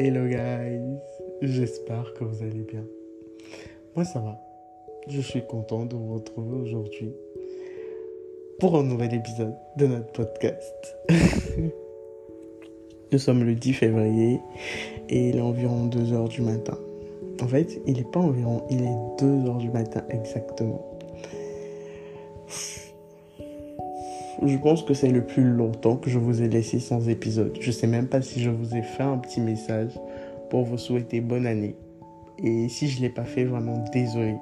Hello guys, j'espère que vous allez bien. Moi ça va. Je suis content de vous retrouver aujourd'hui pour un nouvel épisode de notre podcast. Nous sommes le 10 février et il est environ 2h du matin. En fait, il n'est pas environ, il est 2h du matin exactement. Je pense que c'est le plus longtemps que je vous ai laissé sans épisode. Je sais même pas si je vous ai fait un petit message pour vous souhaiter bonne année. Et si je l'ai pas fait, vraiment désolé.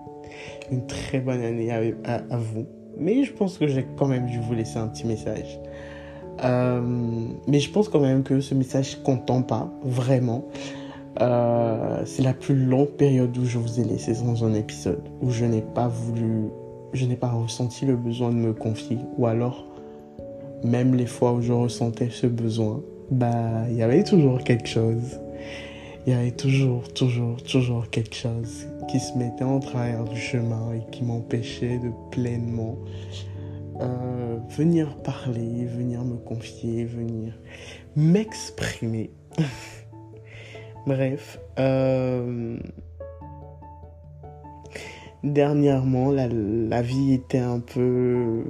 Une très bonne année à, vous. Mais je pense que j'ai quand même dû vous laisser un petit message. Euh, mais je pense quand même que ce message content pas vraiment. Euh, c'est la plus longue période où je vous ai laissé sans un épisode, où je n'ai pas voulu, je n'ai pas ressenti le besoin de me confier, ou alors même les fois où je ressentais ce besoin, bah, il y avait toujours quelque chose. Il y avait toujours, toujours, toujours quelque chose qui se mettait en travers du chemin et qui m'empêchait de pleinement euh, venir parler, venir me confier, venir m'exprimer. Bref, euh, dernièrement, la, la vie était un peu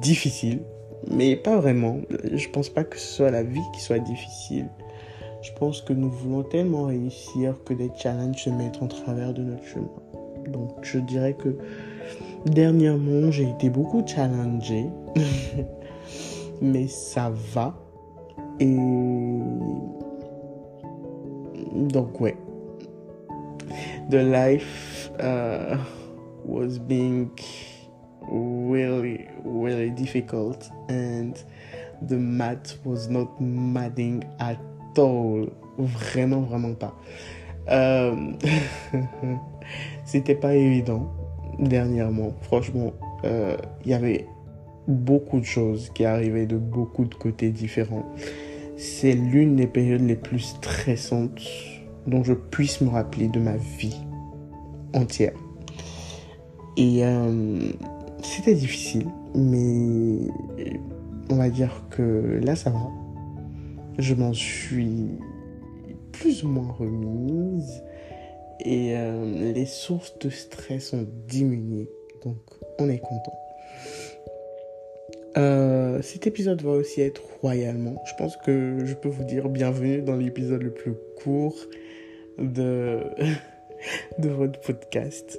difficile mais pas vraiment. Je pense pas que ce soit la vie qui soit difficile. Je pense que nous voulons tellement réussir que des challenges se mettent en travers de notre chemin. Donc je dirais que dernièrement j'ai été beaucoup challengé. mais ça va. Et donc ouais. The life uh, was being really, really difficult, and the math was not mathing at all. Vraiment, vraiment pas. Euh, C'était pas évident dernièrement. Franchement, euh, il y avait beaucoup de choses qui arrivaient de beaucoup de côtés différents. C'est l'une des périodes les plus stressantes dont je puisse me rappeler de ma vie entière. Et euh, c'était difficile, mais on va dire que là ça va. Je m'en suis plus ou moins remise et euh, les sources de stress ont diminué. Donc on est content. Euh, cet épisode va aussi être royalement. Je pense que je peux vous dire bienvenue dans l'épisode le plus court de, de votre podcast.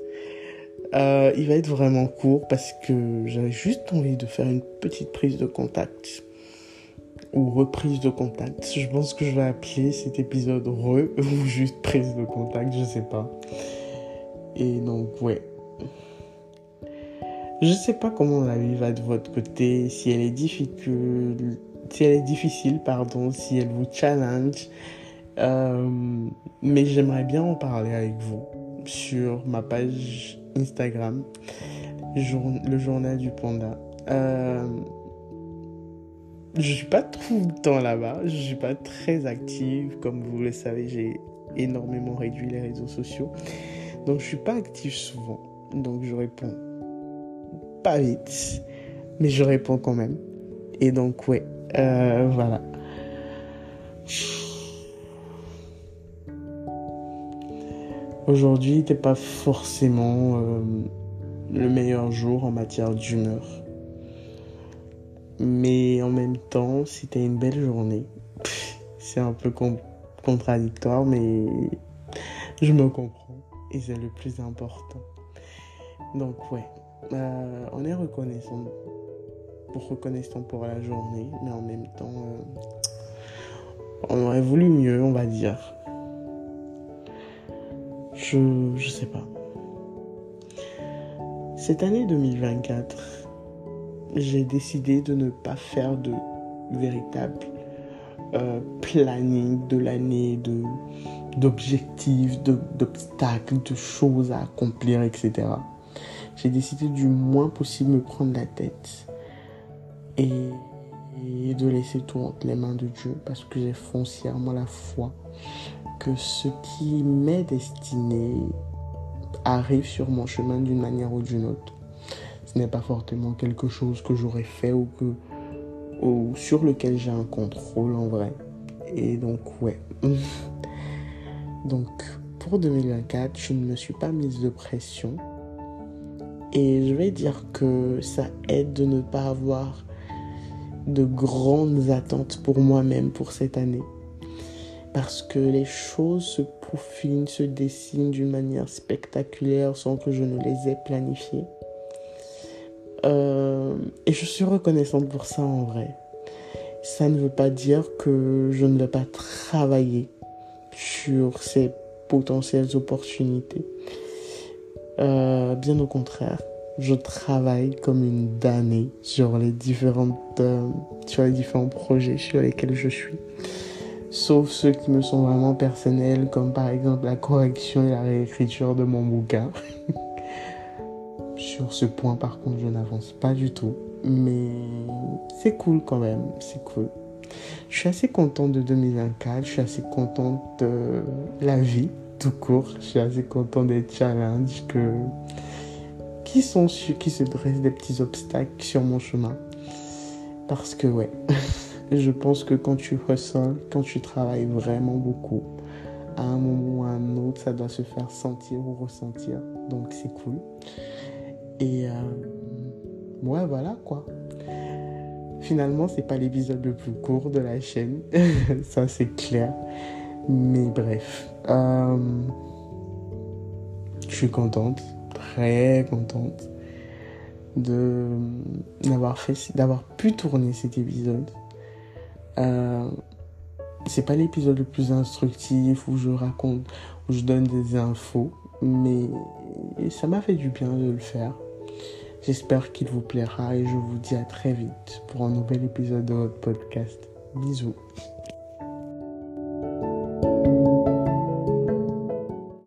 Euh, il va être vraiment court parce que j'avais juste envie de faire une petite prise de contact ou reprise de contact. Je pense que je vais appeler cet épisode re ou juste prise de contact, je sais pas. Et donc ouais. Je sais pas comment la vie va de votre côté, si elle est difficile, si elle est difficile, pardon, si elle vous challenge. Euh, mais j'aimerais bien en parler avec vous sur ma page Instagram, le journal du panda. Euh, je suis pas tout le temps là-bas, je suis pas très active, comme vous le savez, j'ai énormément réduit les réseaux sociaux, donc je suis pas active souvent, donc je réponds pas vite, mais je réponds quand même. Et donc ouais, euh, voilà. Aujourd'hui n'était pas forcément euh, le meilleur jour en matière d'humeur. Mais en même temps, c'était une belle journée. C'est un peu contradictoire, mais je me comprends. Et c'est le plus important. Donc ouais, euh, on est reconnaissant pour reconnaissant pour la journée, mais en même temps, euh, on aurait voulu mieux, on va dire. Je, je sais pas. Cette année 2024, j'ai décidé de ne pas faire de véritable euh, planning de l'année, d'objectifs, d'obstacles, de choses à accomplir, etc. J'ai décidé du moins possible me prendre la tête et, et de laisser tout entre les mains de Dieu parce que j'ai foncièrement la foi que ce qui m'est destiné arrive sur mon chemin d'une manière ou d'une autre. Ce n'est pas forcément quelque chose que j'aurais fait ou, que, ou sur lequel j'ai un contrôle en vrai. Et donc, ouais. donc, pour 2024, je ne me suis pas mise de pression. Et je vais dire que ça aide de ne pas avoir de grandes attentes pour moi-même pour cette année. Parce que les choses se peaufinent, se dessinent d'une manière spectaculaire sans que je ne les ai planifiées. Euh, et je suis reconnaissante pour ça en vrai. Ça ne veut pas dire que je ne vais pas travailler sur ces potentielles opportunités. Euh, bien au contraire, je travaille comme une damnée sur les différentes, euh, les différents projets sur lesquels je suis. Sauf ceux qui me sont vraiment personnels, comme par exemple la correction et la réécriture de mon bouquin. sur ce point, par contre, je n'avance pas du tout. Mais c'est cool quand même, c'est cool. Je suis assez contente de 2024, je suis assez contente de la vie tout court, je suis assez contente des challenges que qui sont qui se dressent des petits obstacles sur mon chemin? Parce que ouais, je pense que quand tu ressens, quand tu travailles vraiment beaucoup, à un moment ou à un autre, ça doit se faire sentir ou ressentir. Donc c'est cool. Et euh, ouais, voilà quoi. Finalement, c'est pas l'épisode le plus court de la chaîne, ça c'est clair. Mais bref, euh, je suis contente très contente de d'avoir fait d'avoir pu tourner cet épisode. Euh, c'est pas l'épisode le plus instructif où je raconte où je donne des infos mais ça m'a fait du bien de le faire. J'espère qu'il vous plaira et je vous dis à très vite pour un nouvel épisode de votre podcast. Bisous